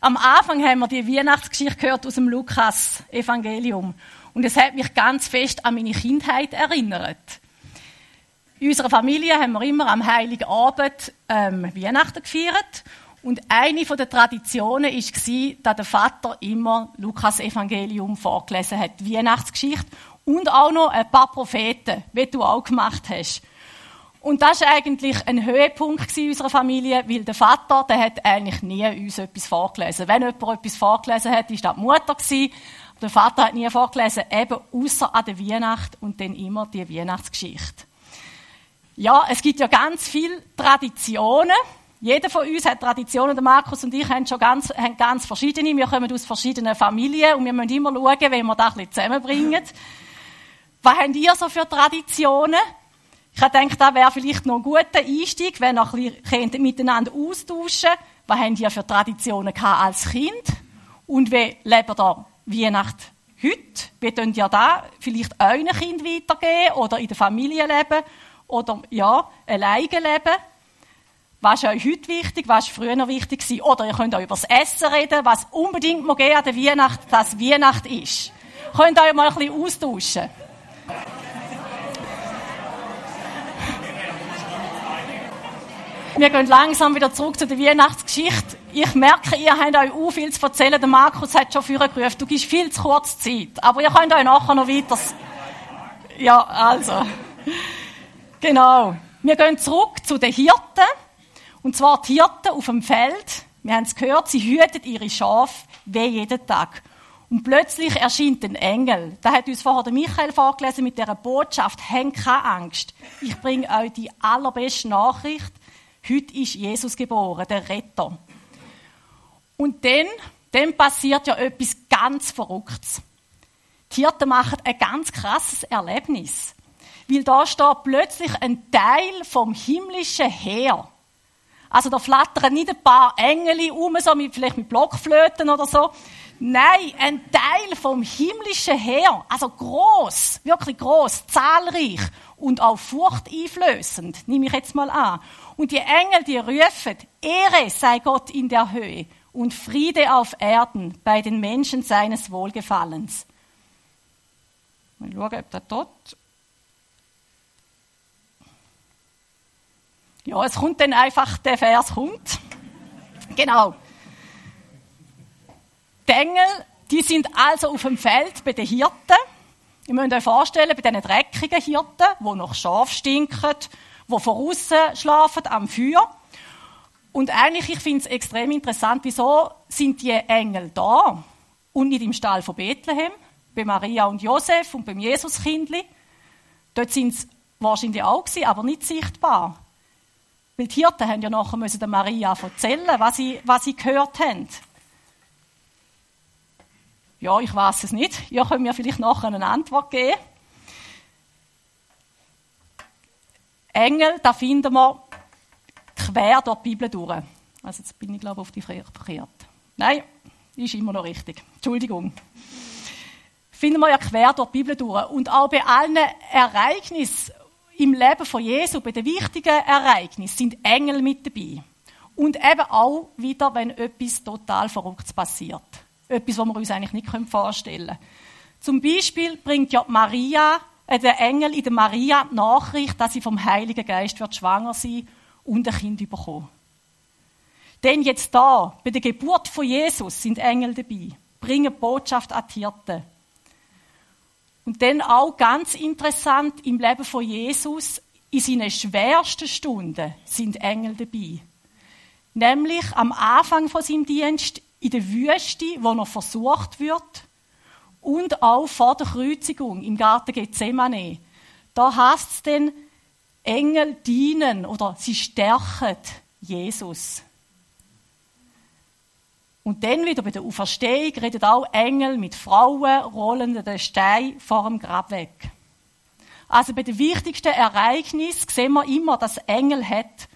Am Anfang haben wir die Weihnachtsgeschichte gehört aus dem Lukas-Evangelium. Und es hat mich ganz fest an meine Kindheit erinnert. In unserer Familie haben wir immer am Heiligen Abend ähm, Weihnachten gefeiert. Und eine der Traditionen war, dass der Vater immer Lukas Evangelium vorgelesen hat, Weihnachtsgeschichte. Und auch noch ein paar Propheten, wie du auch gemacht hast. Und das war eigentlich ein Höhepunkt in unserer Familie, weil der Vater, der hat eigentlich nie uns etwas vorgelesen. Wenn jemand etwas vorgelesen hat, war das die Mutter. Der Vater hat nie vorgelesen, eben außer an der Weihnacht und dann immer die Weihnachtsgeschichte. Ja, es gibt ja ganz viele Traditionen. Jeder von uns hat Traditionen. Der Markus und ich haben schon ganz, haben ganz verschiedene. Wir kommen aus verschiedenen Familien und wir müssen immer schauen, wie wir das ein bisschen zusammenbringen. Was habt ihr so für Traditionen? Ich denke, das wäre vielleicht noch ein guter Einstieg, wenn ihr ein bisschen miteinander austauschen könnt. Was habt ihr für Traditionen als Kind? Und wie lebt ihr Weihnacht heute? Wie könnt ihr da vielleicht euren Kind weitergeben oder in der Familie leben? Oder, ja, alleine leben? Was ist euch heute wichtig? Was ist früher wichtig gewesen? Oder ihr könnt auch über das Essen reden, was unbedingt muss gehen an der Weihnacht, dass Weihnacht ist. Könnt ihr euch mal ein bisschen austauschen. Wir gehen langsam wieder zurück zu der Weihnachtsgeschichte. Ich merke, ihr habt euch auch viel zu erzählen. Der Markus hat schon vorher gerufen, du gibst viel zu kurz Zeit. Aber ihr könnt euch nachher noch weiter... Ja, also. Genau. Wir gehen zurück zu den Hirten. Und zwar die Hirten auf dem Feld. Wir haben es gehört, sie hüten ihre Schafe wie jeden Tag. Und plötzlich erscheint ein Engel. Da hat uns vorher der Michael vorgelesen mit dieser Botschaft. Habt keine Angst. Ich bringe euch die allerbeste Nachricht. Heute ist Jesus geboren, der Retter. Und dann, dann passiert ja etwas ganz Verrücktes. Die Hirten machen ein ganz krasses Erlebnis. Weil da steht plötzlich ein Teil vom himmlischen Heer. Also da flattern nicht ein paar Engel um, so mit, vielleicht mit Blockflöten oder so. Nein, ein Teil vom himmlischen Heer. Also groß, wirklich groß, zahlreich und auch furchteinflößend, nehme ich jetzt mal an. Und die Engel, die rufen, Ehre sei Gott in der Höhe und Friede auf Erden bei den Menschen seines Wohlgefallens. Mal schauen, ob der dort. Ja, es kommt dann einfach, der Vers kommt. Genau. Die Engel, die sind also auf dem Feld bei den Hirten. Ihr müsst euch vorstellen, bei diesen dreckigen Hirten, die noch scharf stinken, von außen schlafen am Feuer. Und eigentlich, ich finde es extrem interessant, wieso sind die Engel da und nicht im Stall von Bethlehem, bei Maria und Josef und beim Jesuskindli. Dort sind sie wahrscheinlich auch gewesen, aber nicht sichtbar. Weil die Hirten haben ja nachher müssen der Maria erzählen, was sie, was sie gehört haben. Ja, ich weiß es nicht. Ihr könnt mir vielleicht nachher eine Antwort geben. Engel, da finden wir quer durch die Bibel durch. Also jetzt bin ich, glaube ich, auf die verkehrt. Nein, ist immer noch richtig. Entschuldigung. Finden wir ja quer durch die Bibel durch. Und auch bei allen Ereignissen im Leben von Jesu, bei den wichtigen Ereignissen, sind Engel mit dabei. Und eben auch wieder, wenn etwas total Verrücktes passiert. Etwas, was wir uns eigentlich nicht vorstellen können. Zum Beispiel bringt ja Maria äh, der Engel in der Maria die Nachricht, dass sie vom Heiligen Geist wird schwanger sein und ein Kind bekommen. Denn jetzt da, bei der Geburt von Jesus, sind Engel dabei, bringen Botschaft an die Hirten. Und dann auch ganz interessant, im Leben von Jesus, in seinen schwersten Stunden sind Engel dabei. Nämlich am Anfang von seinem Dienst in der Wüste, wo er versucht wird, und auch vor der Kreuzigung im Garten Gethsemane. Da heißt es dann, Engel dienen oder sie stärken Jesus. Und dann wieder bei der Auferstehung redet auch Engel mit Frauen, rollen den Stein vor dem Grab weg. Also bei den wichtigsten Ereignissen sehen wir immer, dass Engel hat.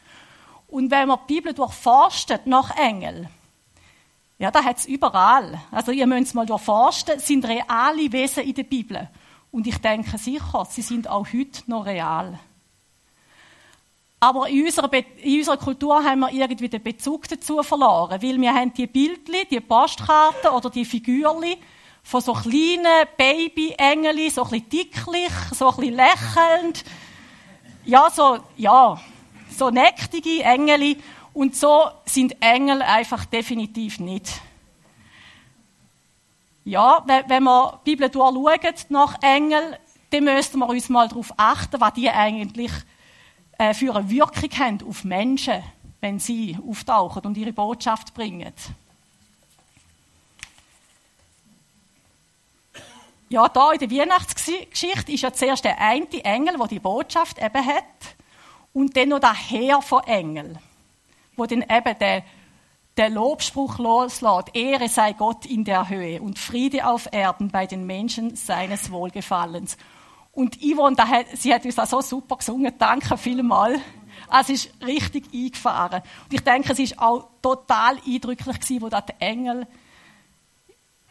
Und wenn man die Bibel durchforstet nach Engel, ja, da hat es überall. Also ihr müsst mal durchforsten, es sind reale Wesen in der Bibel. Und ich denke sicher, sie sind auch heute noch real. Aber in unserer, Be in unserer Kultur haben wir irgendwie den Bezug dazu verloren, weil wir haben die Bildli, die Postkarten oder die Figürli von so kleinen Baby-Engeli, so ein bisschen dicklich, so ein bisschen lächelnd. Ja, so, ja, so nächtige Engeli. Und so sind Engel einfach definitiv nicht. Ja, wenn wir die Bibel durchschauen nach Engel, dann müssten wir uns mal darauf achten, was die eigentlich äh, für eine Wirkung haben auf Menschen, wenn sie auftauchen und ihre Botschaft bringen. Ja, da in der Weihnachtsgeschichte ist ja zuerst der eine Engel, der die Botschaft eben hat, und dann noch der Herr von Engel, wo dann eben der, der Lobspruch loslässt, Ehre sei Gott in der Höhe und Friede auf Erden bei den Menschen seines Wohlgefallens. Und Yvonne, hat, sie hat uns auch so super gesungen, danke vielmals. Es ist richtig eingefahren. Und ich denke, es ist auch total eindrücklich gewesen, wo da die Engel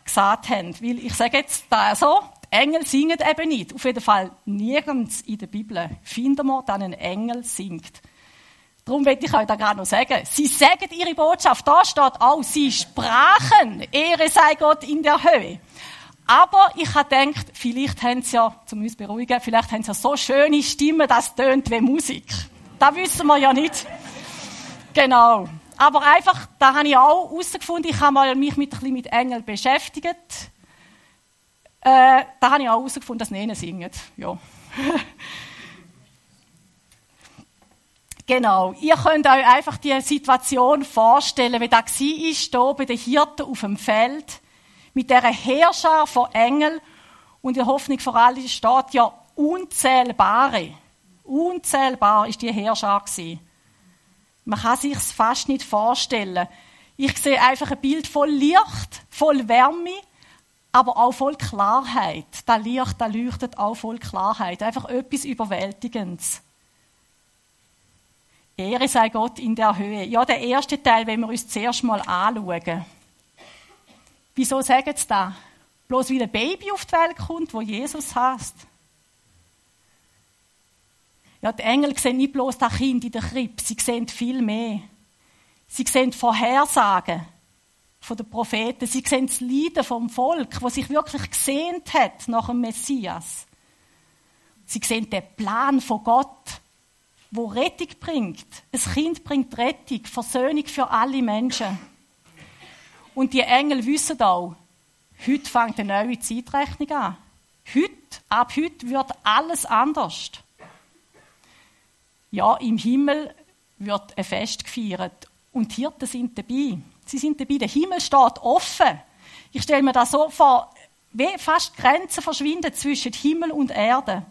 gesagt haben. Weil ich sage jetzt da so, die Engel singen eben nicht. Auf jeden Fall nirgends in der Bibel finden wir, dass ein Engel singt. Darum will ich euch da gerade noch sagen. Sie sagen ihre Botschaft. Da steht auch, sie sprachen. Ehre sei Gott in der Höhe. Aber ich habe gedacht, vielleicht haben sie ja, zum uns beruhigen, vielleicht haben sie ja so schöne Stimmen, das tönt wie Musik. Das wissen wir ja nicht. Genau. Aber einfach, da habe ich auch herausgefunden, ich habe mal mich mit, ein bisschen mit Engeln beschäftigt. Äh, da habe ich auch herausgefunden, dass Nene singen. Ja. genau. Ihr könnt euch einfach die Situation vorstellen, wie das war, hier bei den Hirten auf dem Feld, mit dieser Herrscher von Engeln. Und die Hoffnung vor allem steht ja unzählbare. Unzählbar ist die Herrscher. Man kann sich fast nicht vorstellen. Ich sehe einfach ein Bild voll Licht, voll Wärme, aber auch voll Klarheit. Das Licht, das leuchtet auch voll Klarheit. Einfach etwas Überwältigendes. Ehre sei Gott in der Höhe. Ja, der erste Teil, wenn wir uns zuerst mal anschauen. Wieso sagen sie das? Bloß weil ein Baby auf die Welt kommt, wo Jesus heißt. Ja, die Engel sehen nicht bloß das Kind in der Krippe, sie sehen viel mehr. Sie sehen Vorhersagen von den Propheten, sie sehen das Leiden vom Volk, das sich wirklich gesehnt hat nach dem Messias. Sie sehen den Plan von Gott, wo Rettung bringt. Ein Kind bringt Rettung, Versöhnung für alle Menschen. Und die Engel wissen auch, heute fängt eine neue Zeitrechnung an. Heute, ab heute wird alles anders. Ja, im Himmel wird ein Fest gefeiert und die Hirten sind dabei. Sie sind dabei. Der Himmel steht offen. Ich stelle mir das so vor, wie fast Grenzen verschwinden zwischen Himmel und Erde.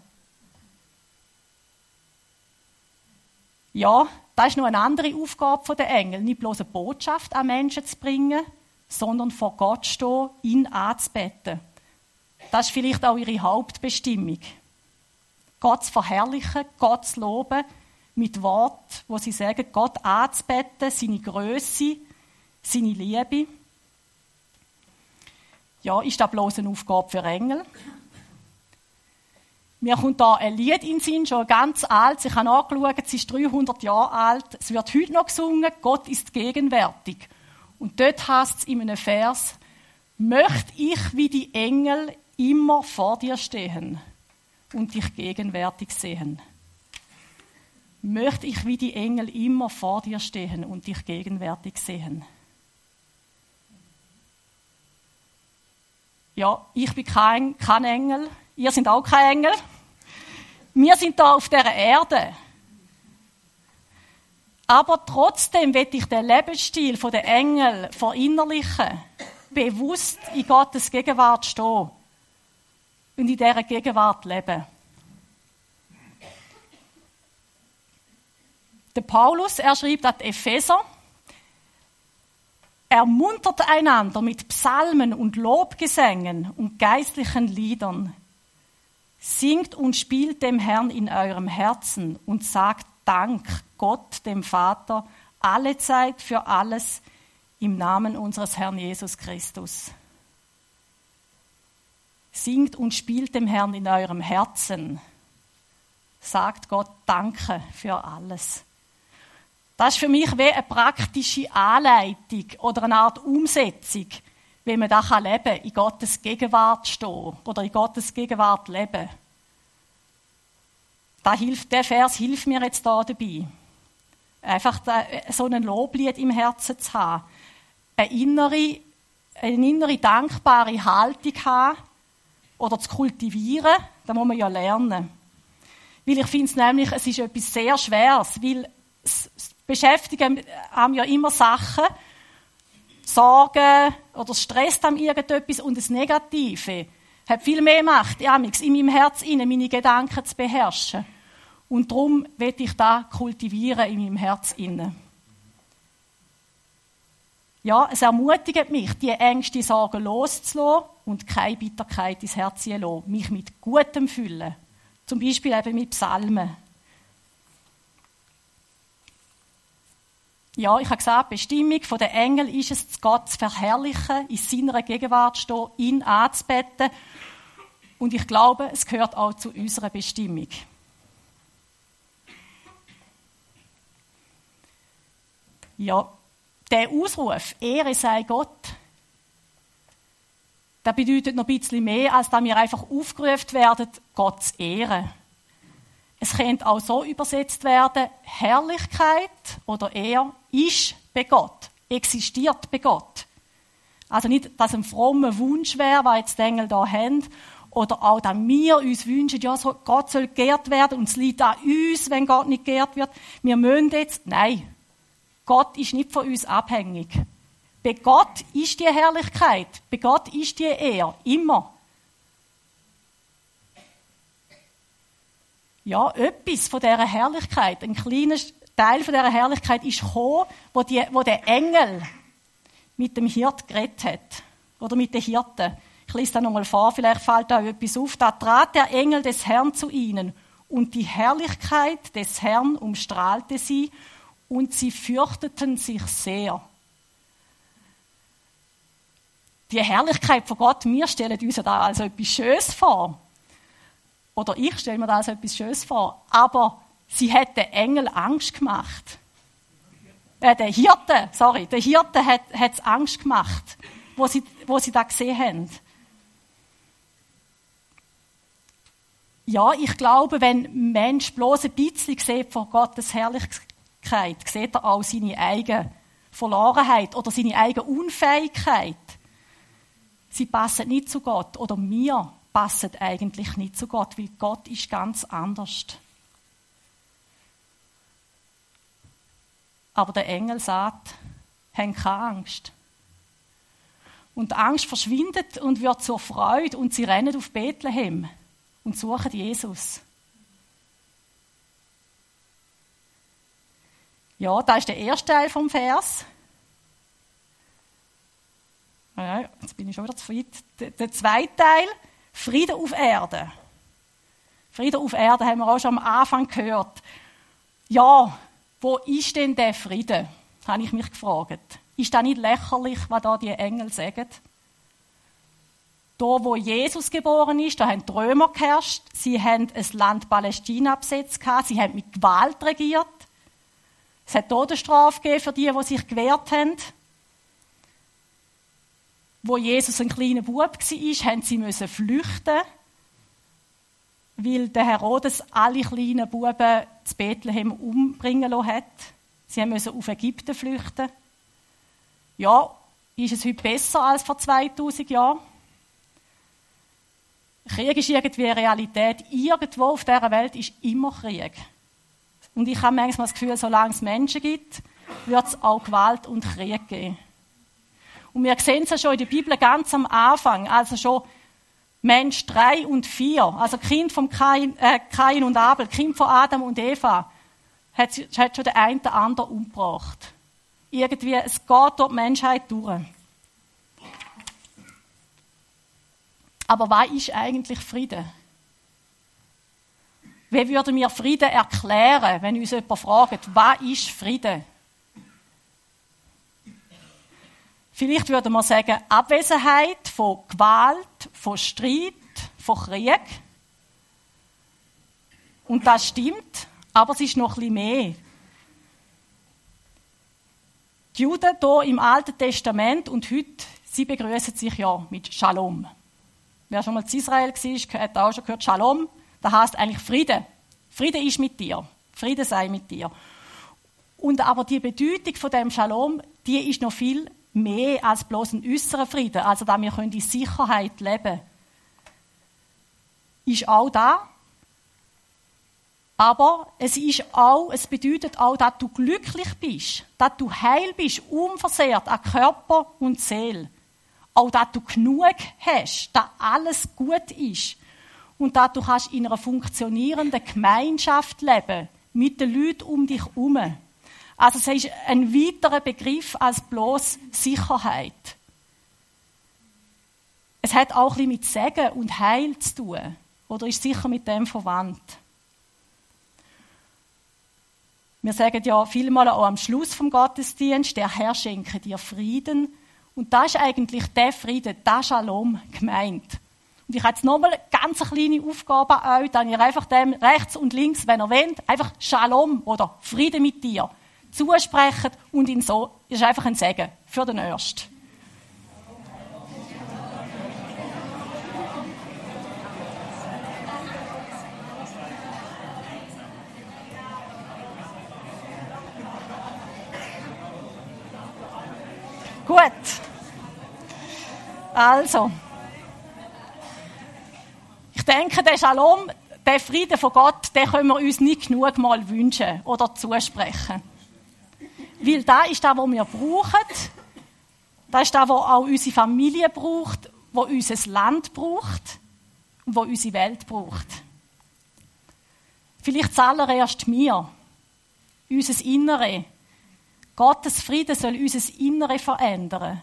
Ja, das ist noch eine andere Aufgabe der Engel, nicht bloß eine Botschaft an Menschen zu bringen, sondern vor Gott stehen, ihn anzubeten. Das ist vielleicht auch ihre Hauptbestimmung. Gott zu verherrlichen, Gott zu loben, mit Wort, wo sie sagen, Gott anzubeten, seine Größe, seine Liebe. Ja, ist das bloß eine Aufgabe für Engel? Mir kommt da ein Lied in den Sinn, schon ganz alt. Ich habe nachgeschaut, es ist 300 Jahre alt. Es wird heute noch gesungen, Gott ist gegenwärtig. Und dort heißt es in einem Vers, möchte ich wie die Engel immer vor dir stehen und dich gegenwärtig sehen möchte ich wie die Engel immer vor dir stehen und dich gegenwärtig sehen. Ja, ich bin kein, kein Engel, ihr seid auch kein Engel. Wir sind da auf der Erde. Aber trotzdem will ich den Lebensstil der Engel verinnerlichen, bewusst in Gottes Gegenwart stehen und in dieser Gegenwart leben. Der Paulus, er schreibt an die Epheser, ermuntert einander mit Psalmen und Lobgesängen und geistlichen Liedern. Singt und spielt dem Herrn in eurem Herzen und sagt Dank Gott, dem Vater, alle Zeit für alles im Namen unseres Herrn Jesus Christus. Singt und spielt dem Herrn in eurem Herzen. Sagt Gott Danke für alles Das ist für mich wie eine praktische Anleitung oder eine Art Umsetzung, wie man das leben kann, in Gottes Gegenwart stehen oder in Gottes Gegenwart leben. Da hilft, der Vers hilft mir jetzt da dabei. Einfach so ein Loblied im Herzen zu haben. Eine innere, eine innere dankbare Haltung haben oder zu kultivieren, da muss man ja lernen. Weil ich finde es nämlich, es ist etwas sehr Schweres, weil es beschäftigen haben ja immer Sachen, Sorgen oder Stress haben irgendetwas und das Negative hat viel mehr Macht, ja, in meinem Herz inne meine Gedanken zu beherrschen. Und darum will ich da kultivieren in meinem Herz inne. Ja, es ermutigt mich, die Ängste, Sorgen loszulassen und keine Bitterkeit ins Herz zu lassen. Mich mit Gutem füllen. Zum Beispiel eben mit Psalmen. Ja, ich habe gesagt, die Bestimmung der Engel ist es, Gott zu verherrlichen, in seiner Gegenwart zu stehen, ihn anzubeten. Und ich glaube, es gehört auch zu unserer Bestimmung. Ja, der Ausruf, Ehre sei Gott, der bedeutet noch ein bisschen mehr, als dass wir einfach aufgerufen werden, Gott zu ehren. Es könnte auch so übersetzt werden, Herrlichkeit oder er ist bei Gott, existiert bei Gott. Also nicht, dass ein frommer Wunsch wäre, was jetzt die Engel da haben, oder auch, dass wir uns wünschen, ja, Gott soll geehrt werden und es liegt an uns, wenn Gott nicht geehrt wird. Wir müssen jetzt, nein, Gott ist nicht von uns abhängig. Bei Gott ist die Herrlichkeit, bei Gott ist die Ehre, immer. Ja, etwas von dieser Herrlichkeit, ein kleiner Teil von dieser Herrlichkeit ist gekommen, wo, die, wo der Engel mit dem Hirt geredet hat. Oder mit den Hirten. Ich lese das nochmal vor, vielleicht fällt da etwas auf. Da trat der Engel des Herrn zu ihnen und die Herrlichkeit des Herrn umstrahlte sie und sie fürchteten sich sehr. Die Herrlichkeit von Gott, wir stellen uns da also etwas Schönes vor. Oder ich stelle mir da als etwas Schönes vor. Aber sie hat den Engel Angst gemacht. Äh, der Hirte, sorry, der Hirte hat, hat Angst gemacht, wo sie, wo sie da gesehen haben. Ja, ich glaube, wenn ein Mensch bloß ein bisschen sieht von Gottes Herrlichkeit, sieht er auch seine eigene Verlorenheit oder seine eigene Unfähigkeit. Sie passen nicht zu Gott oder wir passen eigentlich nicht zu Gott, weil Gott ist ganz anders. Aber der Engel sagt, haben keine Angst. Und die Angst verschwindet und wird zur Freude und sie rennen auf Bethlehem und suchen Jesus. Ja, da ist der erste Teil vom Vers. Ja, jetzt bin ich schon wieder zu weit. Der, der zweite Teil, Friede auf Erde. Friede auf Erde haben wir auch schon am Anfang gehört. Ja, wo ist denn der Friede? Habe ich mich gefragt. Ist das nicht lächerlich, was da die Engel sagen? Da, wo Jesus geboren ist, da haben die Römer geherrscht. Sie haben ein Land Palästina besetzt. Sie haben mit Gewalt regiert. Es hat Todesstrafe gegeben für die, die sich gewehrt haben. Wo Jesus ein kleiner Bub war, haben sie flüchten weil der Herodes alle kleinen Buben zu Bethlehem umbringen lassen hat. Sie mussten auf Ägypten flüchten. Ja, ist es heute besser als vor 2000 Jahren? Krieg ist irgendwie eine Realität. Irgendwo auf dieser Welt ist immer Krieg. Und ich habe manchmal das Gefühl, solange es Menschen gibt, wird es auch Gewalt und Krieg geben. Und wir sehen es ja schon in der Bibel ganz am Anfang, also schon Mensch 3 und 4, also Kind von Kain, äh, Kain und Abel, Kind von Adam und Eva, hat, hat schon der eine oder andere umgebracht. Irgendwie, es geht durch die Menschheit durch. Aber was ist eigentlich Frieden? Wie würden wir Frieden erklären, wenn uns jemand fragt, was ist Frieden? Vielleicht würde man sagen, Abwesenheit von Gewalt, von Streit, von Krieg. Und das stimmt, aber es ist noch bisschen mehr. Die Juden hier im Alten Testament und heute, sie begrüßen sich ja mit Shalom. Wer schon mal in Israel war, hat auch schon gehört, Shalom, das heißt eigentlich Friede. Friede ist mit dir. Friede sei mit dir. Und aber die Bedeutung von dem Shalom, die ist noch viel mehr als bloß ein äußerer Frieden, also da wir können in Sicherheit leben, ist auch da. Aber es ist auch, es bedeutet auch, dass du glücklich bist, dass du heil bist, unversehrt an Körper und Seele. Auch, dass du genug hast, dass alles gut ist und dass du kannst in einer funktionierenden Gemeinschaft leben mit den Leuten um dich herum. Also es ist ein weiterer Begriff als bloß Sicherheit. Es hat auch bisschen mit Segen und Heil zu tun. Oder ist sicher mit dem verwandt. Wir sagen ja vielmal auch am Schluss vom Gottesdienst, der Herr schenke dir Frieden. Und da ist eigentlich der Frieden, der Shalom gemeint. Und ich habe jetzt nochmal eine ganz kleine Aufgabe an euch, dann ihr einfach dem rechts und links, wenn ihr wollt, einfach Shalom oder Frieden mit dir zusprechen und ihn so, ist einfach ein Segen für den Ersten. Gut. Also. Ich denke, der Shalom, der Frieden von Gott, den können wir uns nicht genug mal wünschen oder zusprechen. Weil da ist das, was wir brauchen. Das ist das, was auch unsere Familie braucht, was unser Land braucht und was unsere Welt braucht. Vielleicht zuallererst mir, unser Innere. Gottes Frieden soll unser Innere verändern.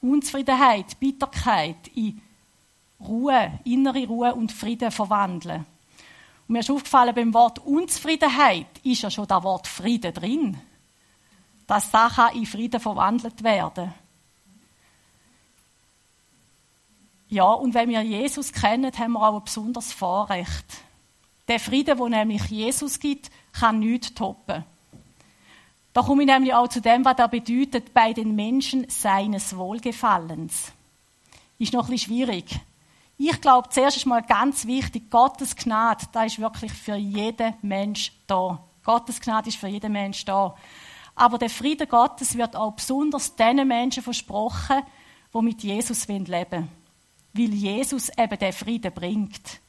Unzufriedenheit, Bitterkeit in Ruhe, innere Ruhe und Frieden verwandeln. Mir ist aufgefallen, beim Wort Unzufriedenheit ist ja schon das Wort Frieden drin. Dass das in Frieden verwandelt werden Ja, und wenn wir Jesus kennen, haben wir auch ein besonderes Vorrecht. Der Frieden, wo nämlich Jesus gibt, kann nichts toppen. Da komme ich nämlich auch zu dem, was er bedeutet bei den Menschen seines Wohlgefallens. Ist noch ein bisschen schwierig. Ich glaube, zuerst ist mal ganz wichtig, Gottes Gnade, da ist wirklich für jeden Mensch da. Gottes Gnade ist für jeden Mensch da. Aber der Friede Gottes wird auch besonders den Menschen versprochen, die mit Jesus leben wollen. Weil Jesus eben den Frieden bringt.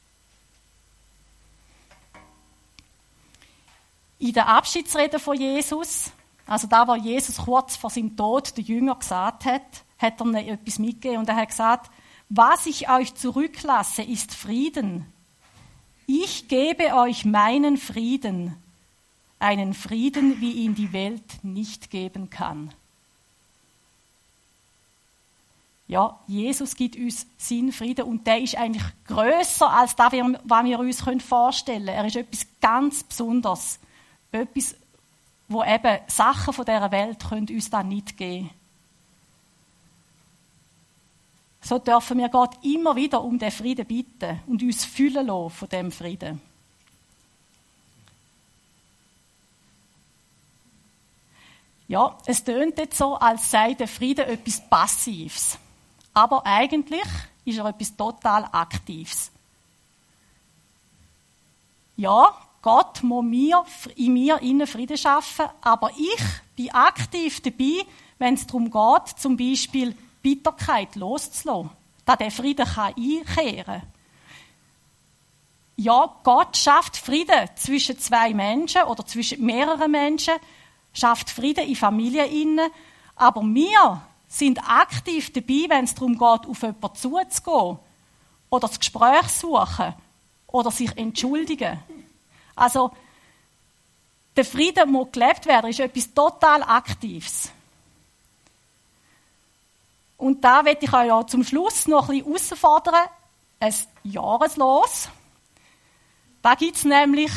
In der Abschiedsrede von Jesus, also da, wo Jesus kurz vor seinem Tod den Jünger gesagt hat, hat er ihnen etwas mitgegeben und er hat gesagt, was ich euch zurücklasse, ist Frieden. Ich gebe euch meinen Frieden, einen Frieden, wie ihn die Welt nicht geben kann. Ja, Jesus gibt uns seinen Frieden und der ist eigentlich größer als das, was wir uns vorstellen können. Er ist etwas ganz Besonderes. Etwas, wo eben Sachen von dieser Welt uns dann nicht geben können. So dürfen wir Gott immer wieder um den Frieden bitten und uns füllen lassen von dem Frieden. Ja, es tönt jetzt so, als sei der Frieden etwas Passives. Aber eigentlich ist er etwas total Aktives. Ja, Gott muss mir, in mir innen Frieden schaffen, aber ich bin aktiv dabei, wenn es darum geht, zum Beispiel Bitterkeit loszulassen, dass der Frieden einkehren kann. Ja, Gott schafft Frieden zwischen zwei Menschen oder zwischen mehreren Menschen, schafft Frieden in Familien aber wir sind aktiv dabei, wenn es darum geht, auf jemanden zuzugehen oder das Gespräch suchen oder sich entschuldigen. Also, der Frieden muss gelebt werden, ist etwas total Aktives. Und da werde ich euch ja zum Schluss noch ein bisschen herausfordern. Ein Jahreslos. Da gibt es nämlich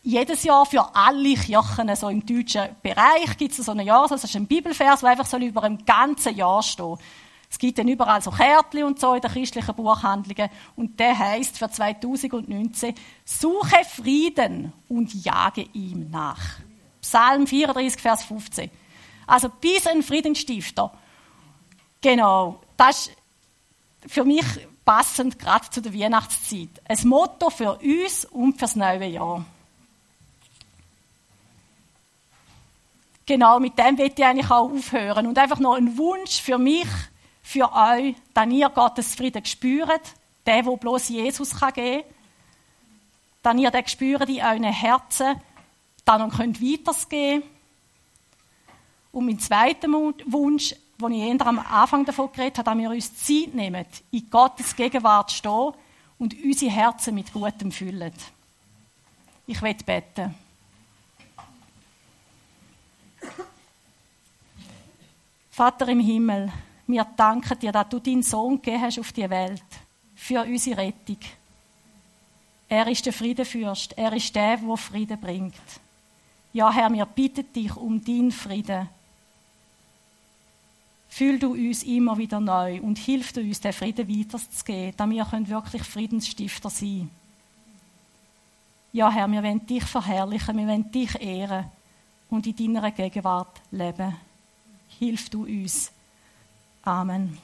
jedes Jahr für alle Kirchen, so im deutschen Bereich, gibt es so ein Jahreslos. Das ist ein Bibelvers, der einfach über ein ganzes Jahr steht. Es gibt dann überall so Kärtchen und so in den christlichen Buchhandlungen. Und der heißt für 2019, suche Frieden und jage ihm nach. Psalm 34, Vers 15. Also bis ein Friedensstifter. Genau. Das ist für mich passend gerade zu der Weihnachtszeit. Ein Motto für uns und fürs neue Jahr. Genau, mit dem will ich eigentlich auch aufhören. Und einfach noch ein Wunsch für mich, für euch, dass ihr Gottes Frieden spürt, der, wo bloß Jesus kann geben kann. Dass ihr den spürt in euren Herzen, dann könnt weitergehen. Und mein zweiter Wunsch, den ich eher am Anfang davon geredet habe, dass wir uns Zeit nehmen, in Gottes Gegenwart zu stehen und unsere Herzen mit Gutem füllen. Ich will beten. Vater im Himmel, wir danken dir, dass du deinen Sohn gegeben hast auf die Welt für unsere Rettung. Er ist der Friedenfürst. Er ist der, der Frieden bringt. Ja, Herr, wir bitten dich um deinen Frieden. Fühl du uns immer wieder neu und hilf du uns, den Frieden weiterzugeben, damit wir wirklich Friedensstifter sein können. Ja, Herr, wir wollen dich verherrlichen, wir wollen dich ehren und in deiner Gegenwart leben hilf du uns. Amen.